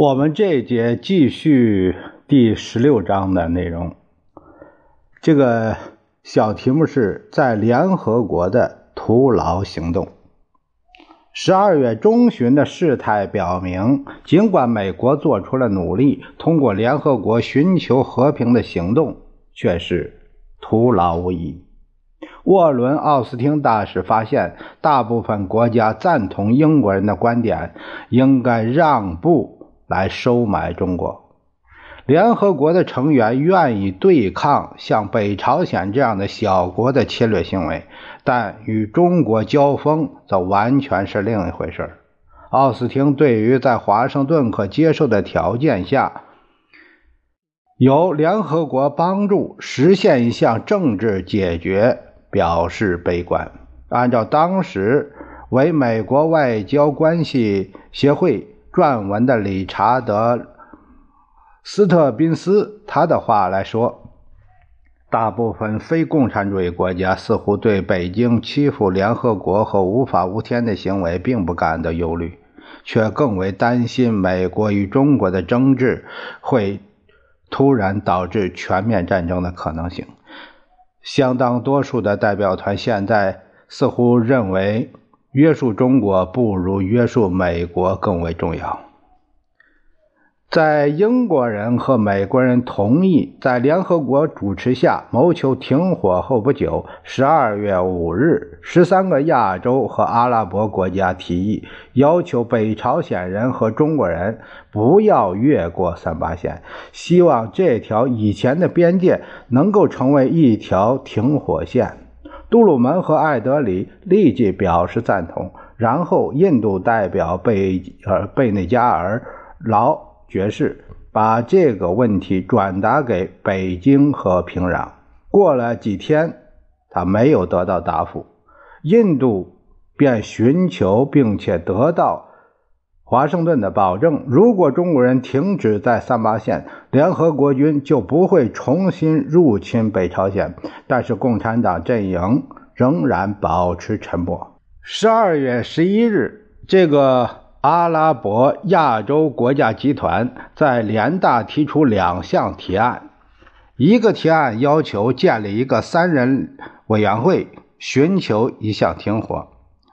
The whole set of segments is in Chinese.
我们这一节继续第十六章的内容。这个小题目是在联合国的徒劳行动。十二月中旬的事态表明，尽管美国做出了努力，通过联合国寻求和平的行动却是徒劳无益。沃伦·奥斯汀大使发现，大部分国家赞同英国人的观点，应该让步。来收买中国，联合国的成员愿意对抗像北朝鲜这样的小国的侵略行为，但与中国交锋则完全是另一回事。奥斯汀对于在华盛顿可接受的条件下，由联合国帮助实现一项政治解决表示悲观。按照当时为美国外交关系协会。撰文的理查德·斯特宾斯他的话来说，大部分非共产主义国家似乎对北京欺负联合国和无法无天的行为并不感到忧虑，却更为担心美国与中国的争执会突然导致全面战争的可能性。相当多数的代表团现在似乎认为。约束中国不如约束美国更为重要。在英国人和美国人同意在联合国主持下谋求停火后不久，十二月五日，十三个亚洲和阿拉伯国家提议要求北朝鲜人和中国人不要越过三八线，希望这条以前的边界能够成为一条停火线。杜鲁门和艾德里立即表示赞同，然后印度代表贝尔贝内加尔劳爵士把这个问题转达给北京和平壤。过了几天，他没有得到答复，印度便寻求并且得到。华盛顿的保证：如果中国人停止在三八线，联合国军就不会重新入侵北朝鲜。但是共产党阵营仍然保持沉默。十二月十一日，这个阿拉伯亚洲国家集团在联大提出两项提案：一个提案要求建立一个三人委员会，寻求一项停火。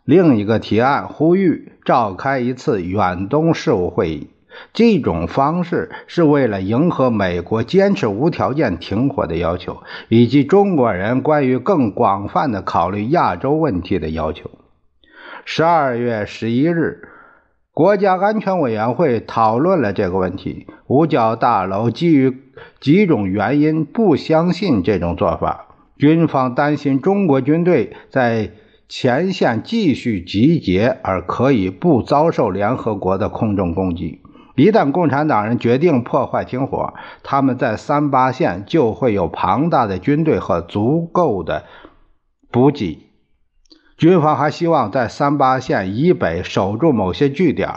另一个提案呼吁召开一次远东事务会议，这种方式是为了迎合美国坚持无条件停火的要求，以及中国人关于更广泛的考虑亚洲问题的要求。十二月十一日，国家安全委员会讨论了这个问题。五角大楼基于几种原因不相信这种做法，军方担心中国军队在。前线继续集结，而可以不遭受联合国的空中攻击。一旦共产党人决定破坏停火，他们在三八线就会有庞大的军队和足够的补给。军方还希望在三八线以北守住某些据点。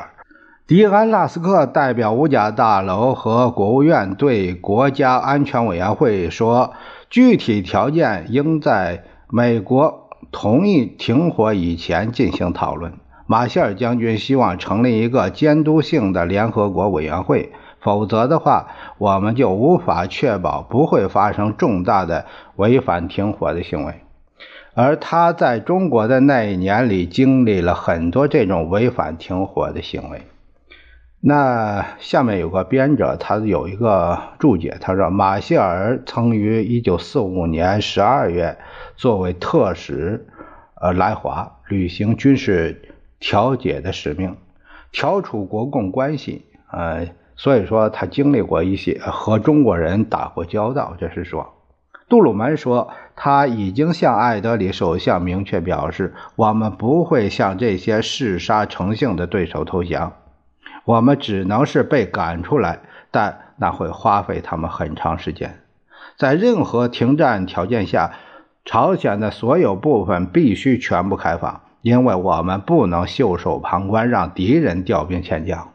迪安·拉斯克代表五角大楼和国务院对国家安全委员会说：“具体条件应在美国。”同意停火以前进行讨论。马歇尔将军希望成立一个监督性的联合国委员会，否则的话，我们就无法确保不会发生重大的违反停火的行为。而他在中国的那一年里，经历了很多这种违反停火的行为。那下面有个编者，他有一个注解，他说：马歇尔曾于1945年12月作为特使，呃，来华履行军事调解的使命，调处国共关系，呃，所以说他经历过一些和中国人打过交道，这是说。杜鲁门说，他已经向艾德里首相明确表示，我们不会向这些嗜杀成性的对手投降，我们只能是被赶出来，但那会花费他们很长时间。在任何停战条件下，朝鲜的所有部分必须全部开放，因为我们不能袖手旁观，让敌人调兵遣将。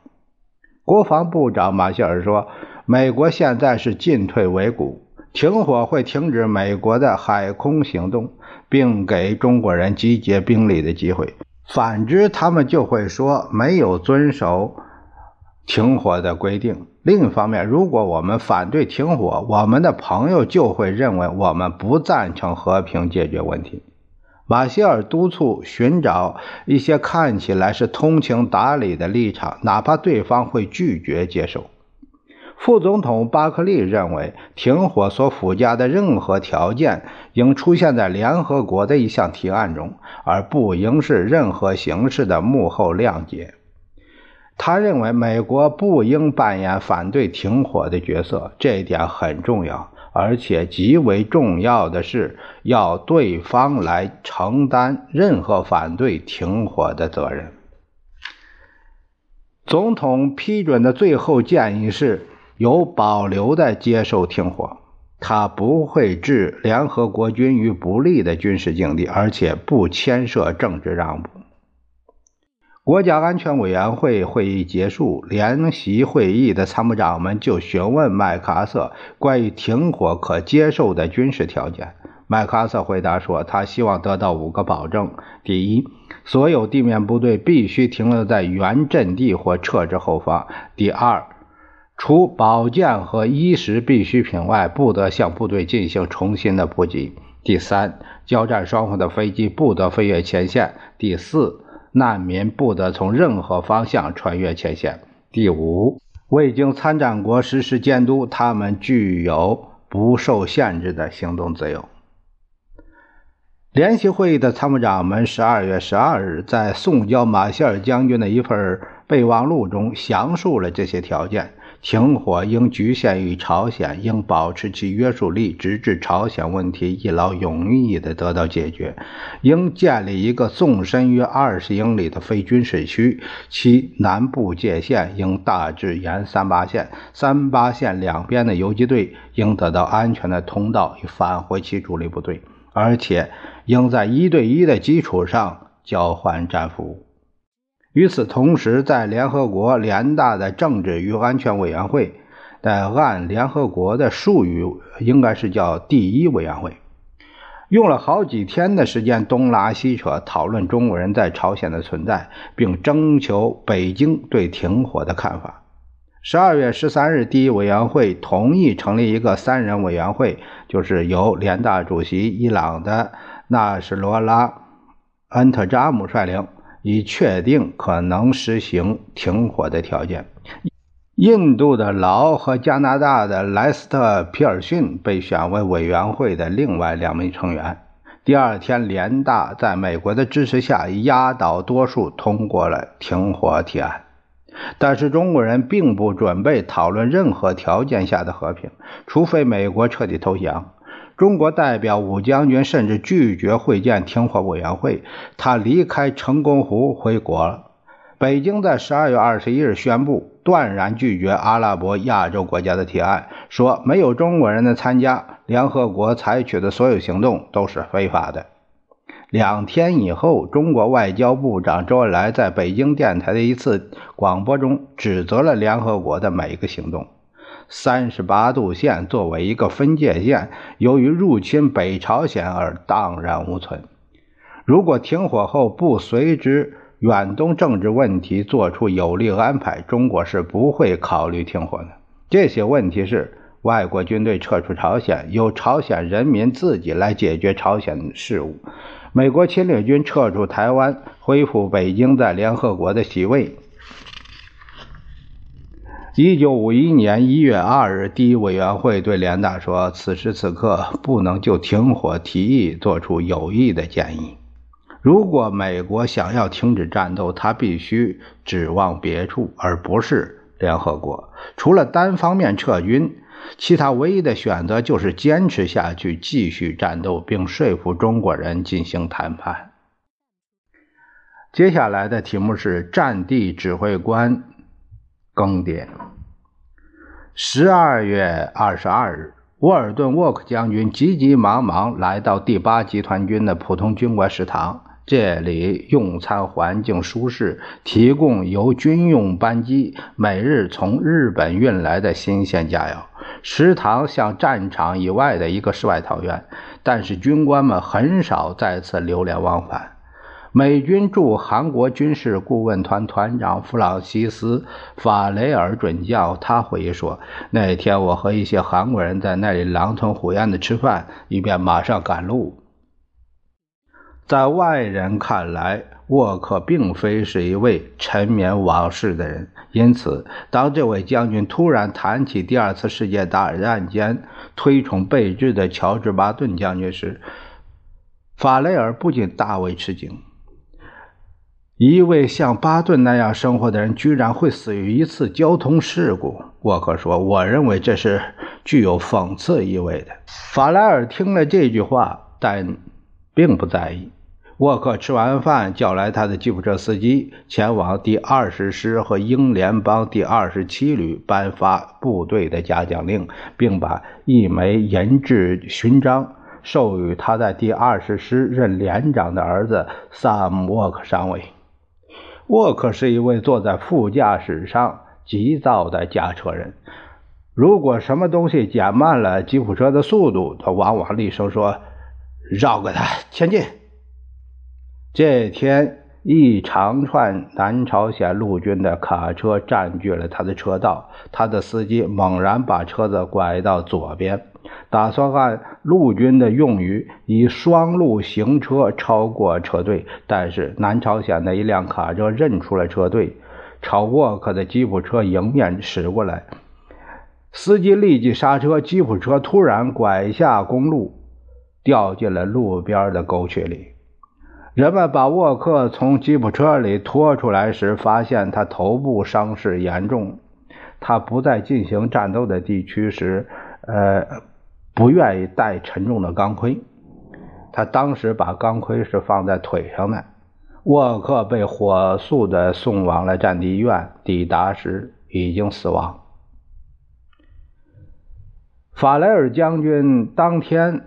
国防部长马歇尔说：“美国现在是进退维谷，停火会停止美国的海空行动，并给中国人集结兵力的机会；反之，他们就会说没有遵守停火的规定。”另一方面，如果我们反对停火，我们的朋友就会认为我们不赞成和平解决问题。马歇尔督促寻找一些看起来是通情达理的立场，哪怕对方会拒绝接受。副总统巴克利认为，停火所附加的任何条件应出现在联合国的一项提案中，而不应是任何形式的幕后谅解。他认为美国不应扮演反对停火的角色，这一点很重要。而且极为重要的是，要对方来承担任何反对停火的责任。总统批准的最后建议是有保留的接受停火，他不会置联合国军于不利的军事境地，而且不牵涉政治让步。国家安全委员会会议结束，联席会议的参谋长们就询问麦克阿瑟关于停火可接受的军事条件。麦克阿瑟回答说：“他希望得到五个保证：第一，所有地面部队必须停留在原阵地或撤至后方；第二，除保健和衣食必需品外，不得向部队进行重新的补给；第三，交战双方的飞机不得飞越前线；第四。”难民不得从任何方向穿越前线。第五，未经参战国实施监督，他们具有不受限制的行动自由。联席会议的参谋长们十二月十二日在送交马歇尔将军的一份备忘录中详述了这些条件。停火应局限于朝鲜，应保持其约束力，直至朝鲜问题一劳永逸地得到解决。应建立一个纵深约二十英里的非军事区，其南部界限应大致沿三八线。三八线两边的游击队应得到安全的通道，以返回其主力部队，而且应在一对一的基础上交换战俘。与此同时，在联合国联大的政治与安全委员会，的按联合国的术语，应该是叫第一委员会，用了好几天的时间东拉西扯讨论中国人在朝鲜的存在，并征求北京对停火的看法。十二月十三日，第一委员会同意成立一个三人委员会，就是由联大主席伊朗的纳什罗拉·恩特扎姆率领。以确定可能实行停火的条件。印度的劳和加拿大的莱斯特·皮尔逊被选为委员会的另外两名成员。第二天，联大在美国的支持下压倒多数通过了停火提案。但是中国人并不准备讨论任何条件下的和平，除非美国彻底投降。中国代表武将军甚至拒绝会见停火委员会，他离开成功湖回国了。北京在十二月二十一日宣布断然拒绝阿拉伯亚洲国家的提案，说没有中国人的参加，联合国采取的所有行动都是非法的。两天以后，中国外交部长周恩来在北京电台的一次广播中指责了联合国的每一个行动。三十八度线作为一个分界线，由于入侵北朝鲜而荡然无存。如果停火后不随之远东政治问题做出有力安排，中国是不会考虑停火的。这些问题是外国军队撤出朝鲜，由朝鲜人民自己来解决朝鲜事务；美国侵略军撤出台湾，恢复北京在联合国的席位。一九五一年一月二日，第一委员会对联大说：“此时此刻不能就停火提议做出有益的建议。如果美国想要停止战斗，他必须指望别处，而不是联合国。除了单方面撤军，其他唯一的选择就是坚持下去，继续战斗，并说服中国人进行谈判。接下来的题目是战地指挥官更迭。十二月二十二日，沃尔顿·沃克将军急急忙忙来到第八集团军的普通军官食堂。这里用餐环境舒适，提供由军用班机每日从日本运来的新鲜佳肴。食堂像战场以外的一个世外桃源，但是军官们很少再次流连忘返。美军驻韩国军事顾问团团长弗朗西斯·法雷尔准将，他回忆说：“那天我和一些韩国人在那里狼吞虎咽地吃饭，以便马上赶路。”在外人看来，沃克并非是一位沉湎往事的人，因此，当这位将军突然谈起第二次世界大战间推崇备至的乔治·巴顿将军时，法雷尔不禁大为吃惊。一位像巴顿那样生活的人，居然会死于一次交通事故。沃克说：“我认为这是具有讽刺意味的。”法莱尔听了这句话，但并不在意。沃克吃完饭，叫来他的吉普车司机，前往第二十师和英联邦第二十七旅颁发部队的嘉奖令，并把一枚银质勋章授予他在第二十师任连长的儿子萨姆·沃克上尉。沃克是一位坐在副驾驶上急躁的驾车人。如果什么东西减慢了吉普车的速度，他往往厉声说：“绕过它，前进。”这天，一长串南朝鲜陆军的卡车占据了他的车道，他的司机猛然把车子拐到左边。打算按陆军的用语以双路行车超过车队，但是南朝鲜的一辆卡车认出了车队，朝沃克的吉普车迎面驶过来。司机立即刹车，吉普车突然拐下公路，掉进了路边的沟渠里。人们把沃克从吉普车里拖出来时，发现他头部伤势严重。他不在进行战斗的地区时，呃。不愿意带沉重的钢盔，他当时把钢盔是放在腿上的。沃克被火速的送往了战地医院，抵达时已经死亡。法雷尔将军当天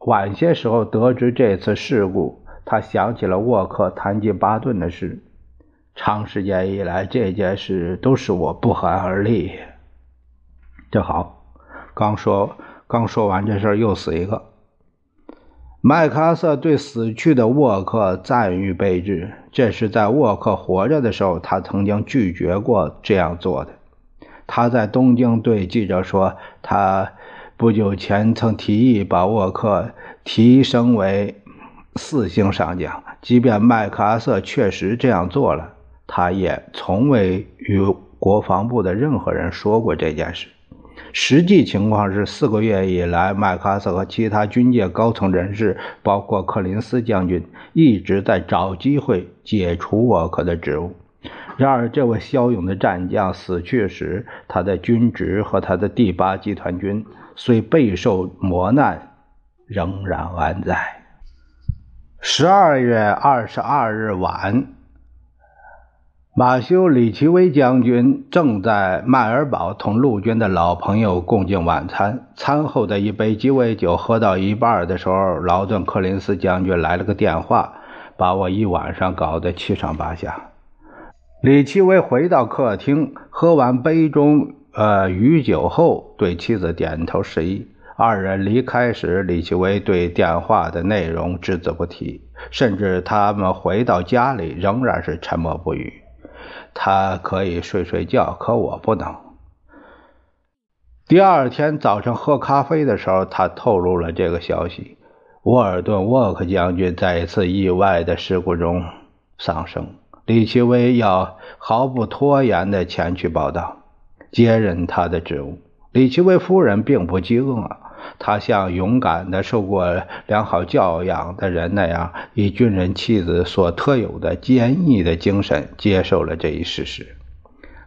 晚些时候得知这次事故，他想起了沃克谈及巴顿的事。长时间以来，这件事都使我不寒而栗。这好，刚说。刚说完这事，又死一个。麦克阿瑟对死去的沃克赞誉备至，这是在沃克活着的时候，他曾经拒绝过这样做的。他在东京对记者说：“他不久前曾提议把沃克提升为四星上将，即便麦克阿瑟确实这样做了，他也从未与国防部的任何人说过这件事。”实际情况是，四个月以来，麦克阿瑟和其他军界高层人士，包括克林斯将军，一直在找机会解除沃克的职务。然而，这位骁勇的战将死去时，他的军职和他的第八集团军虽备受磨难，仍然安在。十二月二十二日晚。马修·里奇威将军正在迈尔堡同陆军的老朋友共进晚餐。餐后的一杯鸡尾酒喝到一半的时候，劳顿·克林斯将军来了个电话，把我一晚上搞得七上八下。李奇微回到客厅，喝完杯中呃余酒后，对妻子点头示意。二人离开时，李奇微对电话的内容只字不提，甚至他们回到家里仍然是沉默不语。他可以睡睡觉，可我不能。第二天早上喝咖啡的时候，他透露了这个消息：沃尔顿·沃克将军在一次意外的事故中丧生。李奇微要毫不拖延地前去报道，接任他的职务。李奇微夫人并不饥饿。她像勇敢的、受过良好教养的人那样，以军人妻子所特有的坚毅的精神接受了这一事实。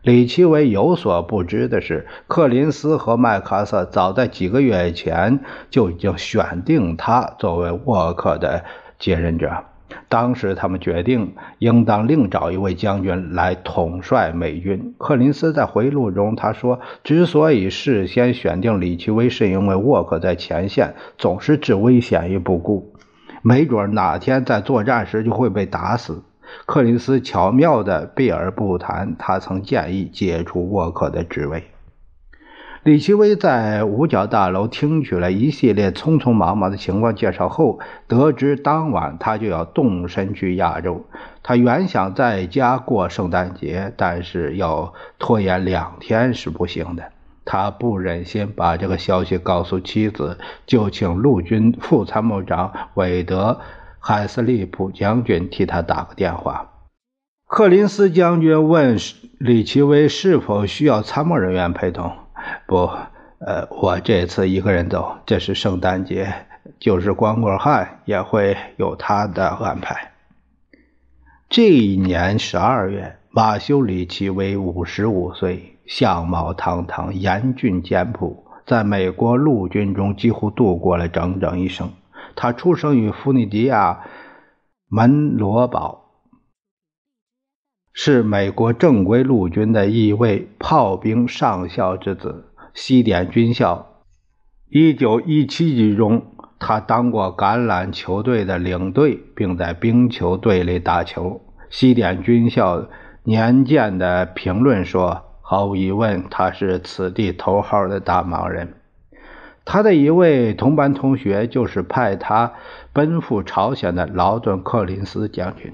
李奇微有所不知的是，克林斯和麦克阿瑟早在几个月前就已经选定他作为沃克的接任者。当时他们决定，应当另找一位将军来统帅美军。柯林斯在回忆录中他说：“之所以事先选定李奇微，是因为沃克在前线总是置危险于不顾，没准哪天在作战时就会被打死。”柯林斯巧妙地避而不谈，他曾建议解除沃克的职位。李奇微在五角大楼听取了一系列匆匆忙忙的情况介绍后，得知当晚他就要动身去亚洲。他原想在家过圣诞节，但是要拖延两天是不行的。他不忍心把这个消息告诉妻子，就请陆军副参谋长韦德·海斯利普将军替他打个电话。克林斯将军问李奇微是否需要参谋人员陪同。不，呃，我这次一个人走，这是圣诞节，就是光棍汉也会有他的安排。这一年十二月，马修里奇为五十五岁，相貌堂堂，严峻简朴，在美国陆军中几乎度过了整整一生。他出生于弗尼迪亚门罗堡，是美国正规陆军的一位炮兵上校之子。西点军校，1917年中，他当过橄榄球队的领队，并在冰球队里打球。西点军校年鉴的评论说：“毫无疑问，他是此地头号的大忙人。”他的一位同班同学就是派他奔赴朝鲜的劳顿·克林斯将军。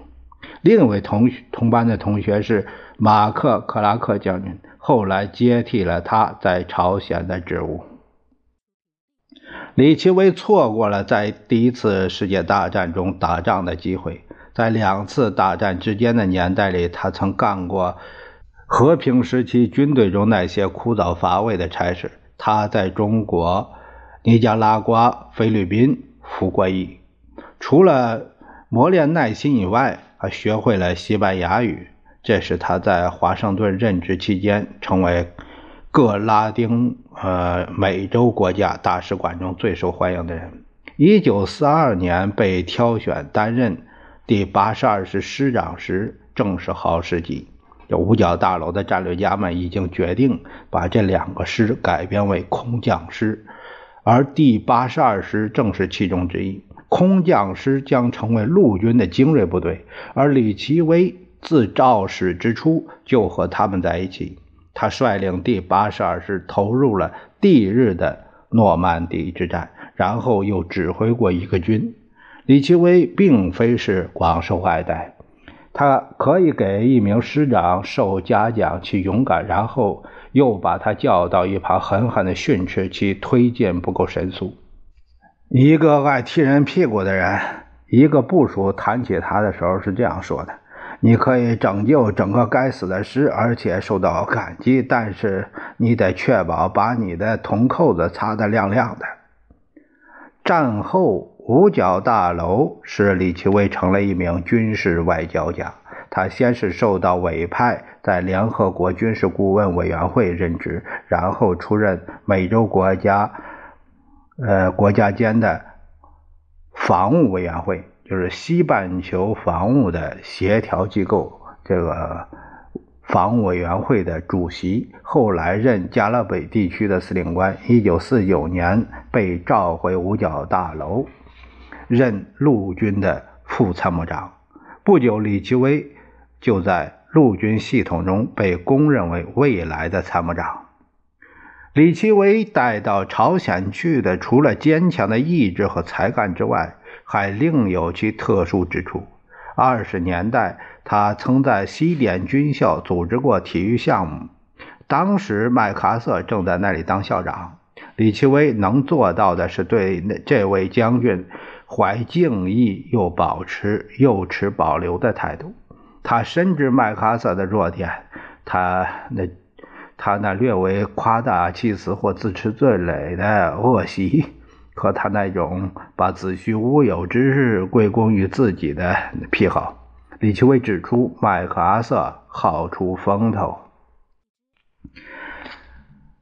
另一位同同班的同学是马克·克拉克将军。后来接替了他在朝鲜的职务。李奇微错过了在第一次世界大战中打仗的机会，在两次大战之间的年代里，他曾干过和平时期军队中那些枯燥乏味的差事。他在中国、尼加拉瓜、菲律宾服过役，除了磨练耐心以外，还学会了西班牙语。这是他在华盛顿任职期间成为各拉丁呃美洲国家大使馆中最受欢迎的人。一九四二年被挑选担任第八十二师师长时，正是好时机。这五角大楼的战略家们已经决定把这两个师改编为空降师，而第八十二师正是其中之一。空降师将成为陆军的精锐部队，而李奇微。自肇始之初就和他们在一起。他率领第八十二师投入了翌日的诺曼底之战，然后又指挥过一个军。李奇微并非是广受爱戴，他可以给一名师长受嘉奖其勇敢，然后又把他叫到一旁狠狠地训斥其推荐不够神速。一个爱踢人屁股的人，一个部属谈起他的时候是这样说的。你可以拯救整个该死的师，而且受到感激，但是你得确保把你的铜扣子擦得亮亮的。战后，五角大楼使李奇微成了一名军事外交家。他先是受到委派在联合国军事顾问委员会任职，然后出任美洲国家，呃，国家间的防务委员会。就是西半球防务的协调机构，这个防务委员会的主席，后来任加勒比地区的司令官。一九四九年被召回五角大楼，任陆军的副参谋长。不久，李奇微就在陆军系统中被公认为未来的参谋长。李奇微带到朝鲜去的，除了坚强的意志和才干之外，还另有其特殊之处。二十年代，他曾在西点军校组织过体育项目。当时麦克阿瑟正在那里当校长。李奇微能做到的是对这位将军怀敬意又保持又持保留的态度。他深知麦克阿瑟的弱点，他那他那略微夸大其词或自持最累的恶习。和他那种把子虚乌有之事归功于自己的癖好，李奇微指出，麦克阿瑟好出风头。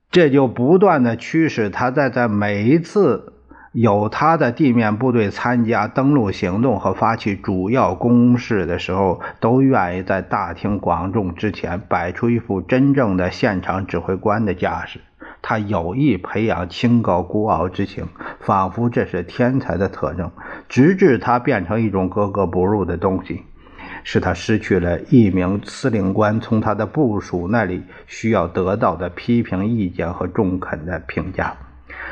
这就不断的驱使他再在每一次有他的地面部队参加登陆行动和发起主要攻势的时候，都愿意在大庭广众之前摆出一副真正的现场指挥官的架势。他有意培养清高孤傲之情，仿佛这是天才的特征，直至他变成一种格格不入的东西。使他失去了一名司令官从他的部署那里需要得到的批评意见和中肯的评价。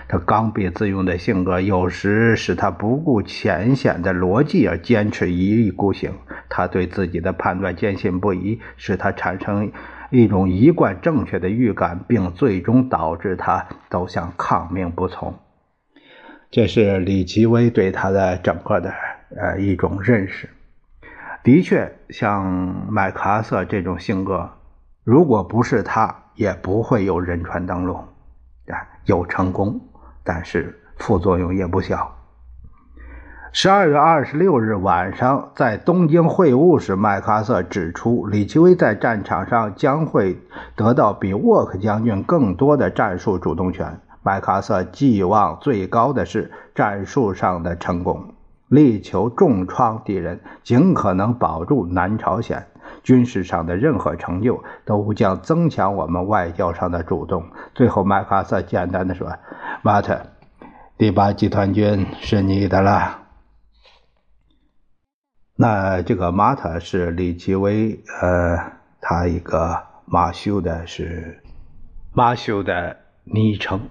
他刚愎自用的性格有时使他不顾浅显的逻辑而坚持一意孤行。他对自己的判断坚信不疑，使他产生一种一贯正确的预感，并最终导致他走向抗命不从。这是李奇微对他的整个的呃一种认识。的确，像麦克阿瑟这种性格，如果不是他，也不会有仁川登陆，啊，有成功，但是副作用也不小。十二月二十六日晚上，在东京会晤时，麦克阿瑟指出，李奇微在战场上将会得到比沃克将军更多的战术主动权。麦克阿瑟寄望最高的是战术上的成功。力求重创敌人，尽可能保住南朝鲜。军事上的任何成就都将增强我们外交上的主动。最后，麦克阿瑟简单的说：“马特，第八集团军是你的了。”那这个马特是李奇微，呃，他一个马修的是马修的昵称。